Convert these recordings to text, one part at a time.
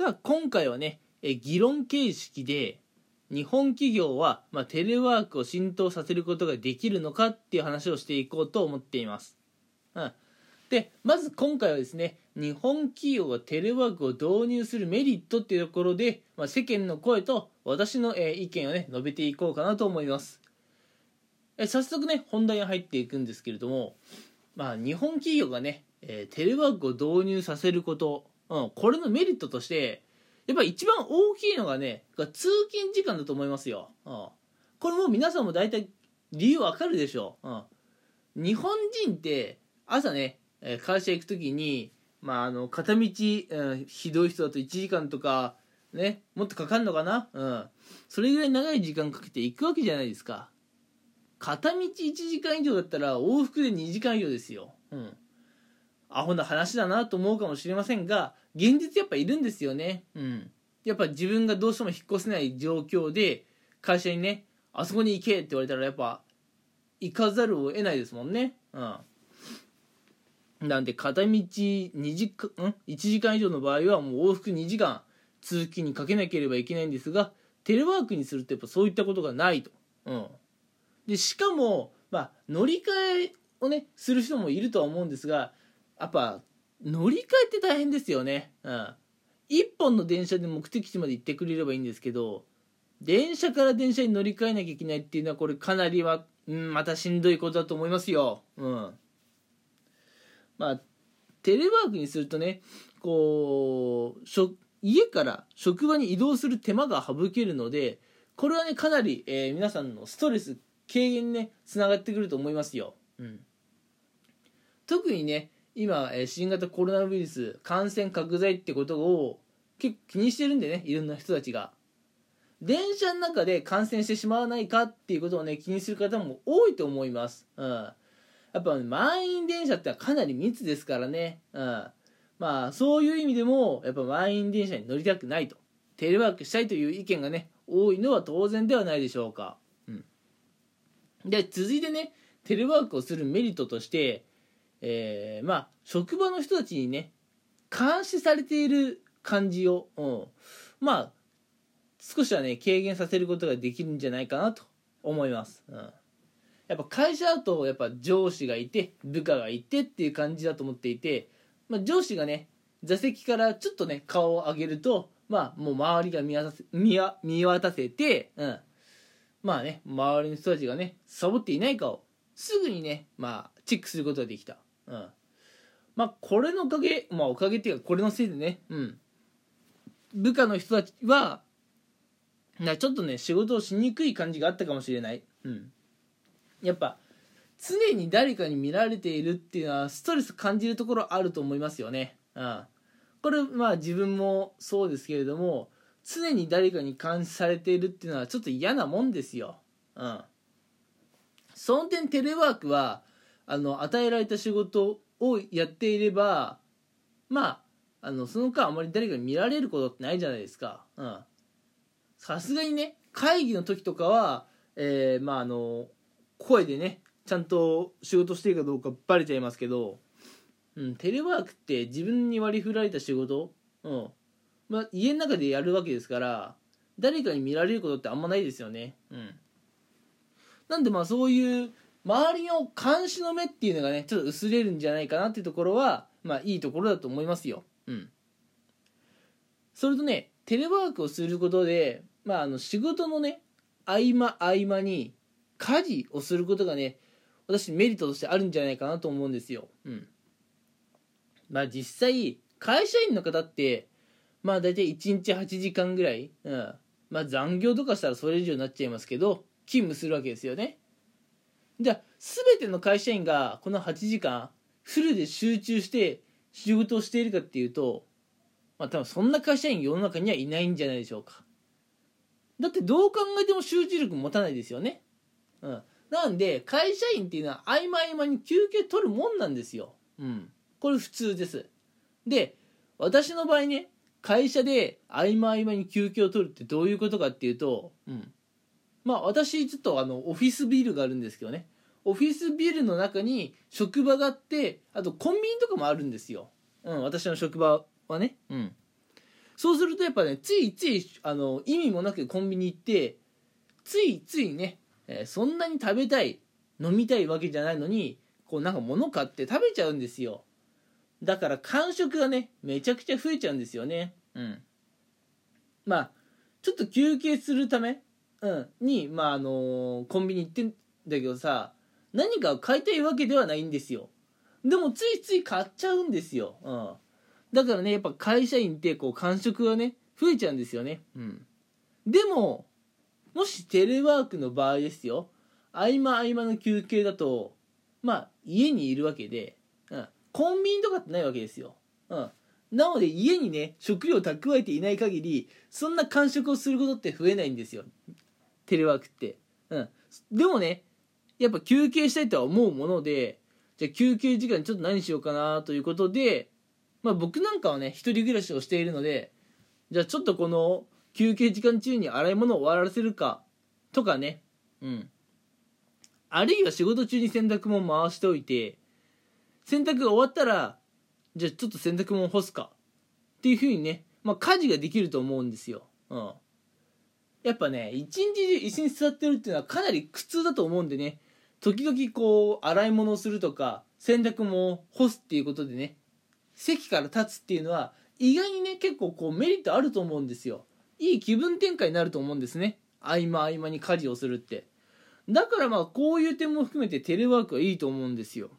さあ今回はねえ議論形式で日本企業は、まあ、テレワークを浸透させることができるのかっていう話をしていこうと思っています。うん、でまず今回はですね日本企業がテレワークを導入するメリットっていうところで、まあ、世間の声と私の、えー、意見をね述べていこうかなと思います。え早速ね本題に入っていくんですけれども、まあ、日本企業がね、えー、テレワークを導入させること、うん、これのメリットとしてやっぱ一番大きいのがね通勤時間だと思いますよ、うん、これもう皆さんも大体理由わかるでしょう、うん、日本人って朝ね会社行く時にまああの片道、うん、ひどい人だと1時間とかねもっとかかるのかな？うん。それぐらい長い時間かけて行くわけじゃないですか。片道1時間以上だったら往復で2時間以上ですよ。うん。アホな話だなと思うかもしれませんが現実やっぱいるんですよね。うん。やっぱ自分がどうしても引っ越せない状況で会社にねあそこに行けって言われたらやっぱ行かざるを得ないですもんね。うん。なんで片道2時間ん？1時間以上の場合はもう往復2時間通勤にかけなければいけないんですがテレワークにするとやっぱそういったことがないと、うん、でしかも、まあ、乗り換えをねする人もいるとは思うんですがやっぱ乗り換えって大変ですよね、うん、1本の電車で目的地まで行ってくれればいいんですけど電車から電車に乗り換えなきゃいけないっていうのはこれかなりは、うん、またしんどいことだと思いますよ、うん。まあ、テレワークにするとねこう家から職場に移動する手間が省けるのでこれはねかなり、えー、皆さんのストレス軽減にねつながってくると思いますよ、うん、特にね今、え、新型コロナウイルス感染拡大ってことを結構気にしてるんでねいろんな人たちが電車の中で感染してしまわないかっていうことをね気にする方も多いと思います、うんやっぱ、満員電車ってかなり密ですからね。うん。まあ、そういう意味でも、やっぱ満員電車に乗りたくないと。テレワークしたいという意見がね、多いのは当然ではないでしょうか。うん。で、続いてね、テレワークをするメリットとして、えー、まあ、職場の人たちにね、監視されている感じを、うん、まあ、少しはね、軽減させることができるんじゃないかなと思います。うん。やっぱ会社だとやっぱ上司がいて部下がいてっていう感じだと思っていて、まあ、上司がね座席からちょっとね顔を上げるとまあもう周りが見渡せ見渡せて、うん、まあね周りの人たちがねサボっていないかをすぐにねまあチェックすることができた、うん、まあこれのおかげまあおかげっていうかこれのせいでね、うん、部下の人たちはなちょっとね仕事をしにくい感じがあったかもしれない、うん。やっぱ常に誰かに見られているっていうのはストレス感じるところあると思いますよね。うん、これまあ自分もそうですけれども常に誰かに監視されているっていうのはちょっと嫌なもんですよ。うん、その点テレワークはあの与えられた仕事をやっていればまああのその間あまり誰かに見られることってないじゃないですか。さすがにね会議の時とかは、えー、まああの声でねちゃんと仕事してるかどうかバレちゃいますけど、うん、テレワークって自分に割り振られた仕事、うんまあ、家の中でやるわけですから誰かに見られることってあんまないですよね。うん、なんでまあそういう周りの監視の目っていうのがねちょっと薄れるんじゃないかなっていうところはまあいいところだと思いますよ。うん、それとねテレワークをすることで、まあ、あの仕事のね合間合間に家事をすることがね私メリットとしてあるんじゃないかなと思うんですよ。うん。まあ実際会社員の方ってまあ大体1日8時間ぐらい、うん、まあ残業とかしたらそれ以上になっちゃいますけど勤務するわけですよね。じゃあ全ての会社員がこの8時間フルで集中して仕事をしているかっていうとまあ多分そんな会社員世の中にはいないんじゃないでしょうか。だってどう考えても集中力持たないですよね。うん。なんで、会社員っていうのは合間合間に休憩取るもんなんですよ。うん。これ普通です。で、私の場合ね、会社で合間合間に休憩を取るってどういうことかっていうと、うん。まあ私ちょっとあの、オフィスビルがあるんですけどね。オフィスビルの中に職場があって、あとコンビニとかもあるんですよ。うん、私の職場はね。うん。そうするとやっぱねついついあの意味もなくコンビニ行ってついついね、えー、そんなに食べたい飲みたいわけじゃないのにこうなんか物買って食べちゃうんですよだから間食がねめちゃくちゃ増えちゃうんですよねうんまあちょっと休憩するため、うん、にまああのー、コンビニ行ってんだけどさ何かを買いたいわけではないんですよ。でもついつい買っちゃうんですよ、うん、だからねやっぱ会社員ってこう間食がね増えちゃうんですよね。うん。でももしテレワークの場合ですよ。合間合間の休憩だとまあ家にいるわけで、うん、コンビニとかってないわけですよ、うん、なので家にね食料蓄えていない限りそんな間食をすることって増えないんですよ。テレワークって、うん、でもねやっぱ休憩したいとは思うものでじゃあ休憩時間ちょっと何しようかなということでまあ僕なんかはね一人暮らしをしているのでじゃあちょっとこの休憩時間中に洗い物を終わらせるかとかね。うん。あるいは仕事中に洗濯物回しておいて洗濯が終わったらじゃあちょっと洗濯物干すか。っていうふうにね、まあ、家事ができると思うんですよ、うん、やっぱね一日中椅子に座ってるっていうのはかなり苦痛だと思うんでね。時々こう洗い物をするとか洗濯物を干すっていうことでね。席から立つっていうのは意外にね結構こうメリットあると思うんですよ。いい気分転換になると思うんですね。合間合間に家事をするって。だからまあこういう点も含めてテレワークはいいと思うんですよ。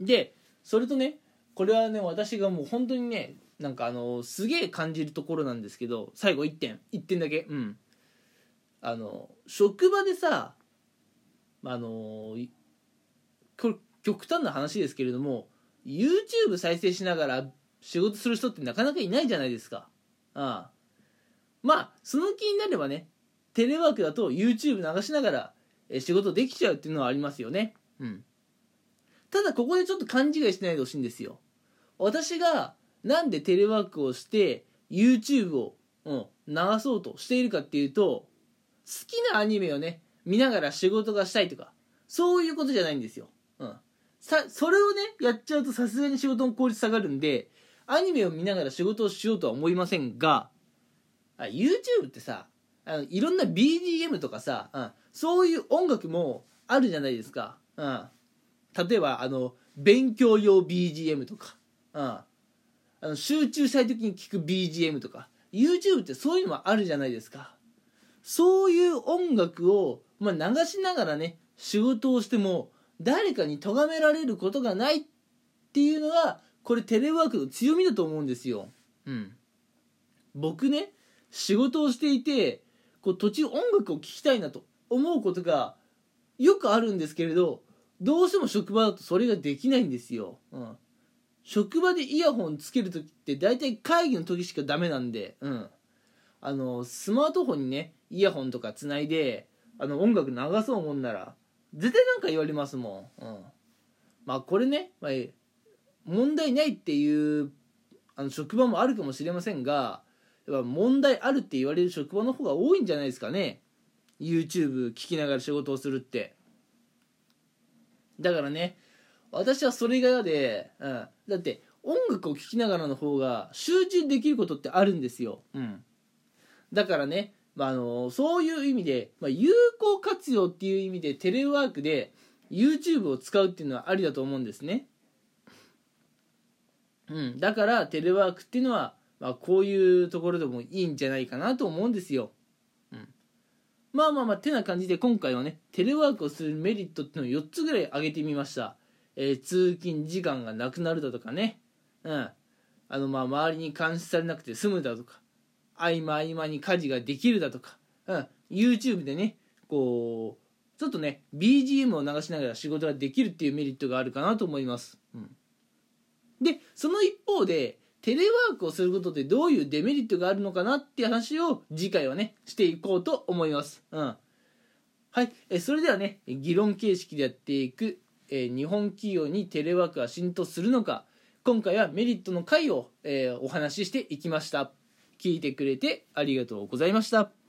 でそれとねこれはね私がもう本当にねなんかあのすげえ感じるところなんですけど最後1点1点だけ。うん。あの職場でさあのこれ極端な話ですけれども YouTube 再生しながら仕事する人ってなかなかいないじゃないですか。ああ。まあその気になればねテレワークだと YouTube 流しながら仕事できちゃうっていうのはありますよね。うん。ただここでちょっと勘違いしないでほしいんですよ。私がなんでテレワークをして YouTube を、うん、流そうとしているかっていうと好きなアニメをね見ながら仕事がしたいとかそういうことじゃないんですよ、うん、さそれをねやっちゃうとさすがに仕事の効率下がるんでアニメを見ながら仕事をしようとは思いませんがあ YouTube ってさあのいろんな BGM とかさ、うん、そういう音楽もあるじゃないですか、うん、例えばあの勉強用 BGM とか、うん、あの集中したい時に聴く BGM とか YouTube ってそういうのもあるじゃないですかそういう音楽を、まあ、流しながらね仕事をしても誰かに咎められることがないっていうのがこれテレワークの強みだと思うんですよ。うん。僕ね仕事をしていてこう途中音楽を聴きたいなと思うことがよくあるんですけれどどうしても職場だとそれができないんですよ。うん。職場でイヤホンつける時って大体会議の時しかダメなんで、うん。あの、スマートフォンにね、イヤホンとかつないで、あの、音楽流そうもんなら、絶対なんか言われますもん。うん。まあこれね、まあ、問題ないっていうあの職場もあるかもしれませんが、やっぱ問題あるって言われる職場の方が多いんじゃないですかね YouTube 聞きながら仕事をするってだからね私はそれが嫌で、うん、だって音楽を聴きながらの方が集中できることってあるんですよ、うん、だからね、まあ、あのそういう意味で、まあ、有効活用っていう意味でテレワークで YouTube を使うっていうのはありだと思うんですね、うん、だからテレワークっていうのはまあ、こういうところでもいいんじゃないかなと思うんですよ。うん、まあまあまあてな感じで今回はねテレワークをするメリットっていうのを4つぐらい挙げてみました。えー、通勤時間がなくなるだとかね、うん、あのまあ周りに監視されなくて済むだとか。合間合間に家事ができるだとか、うん、YouTube でねこうちょっとね BGM を流しながら仕事ができるっていうメリットがあるかなと思います。うん、でその一方でテレワークをすることでどういうデメリットがあるのかなって話を次回はねしていこうと思います。うん。はい。えそれではね議論形式でやっていく、え日本企業にテレワークが浸透するのか今回はメリットの回を、えお話ししていきました。聞いてくれてありがとうございました。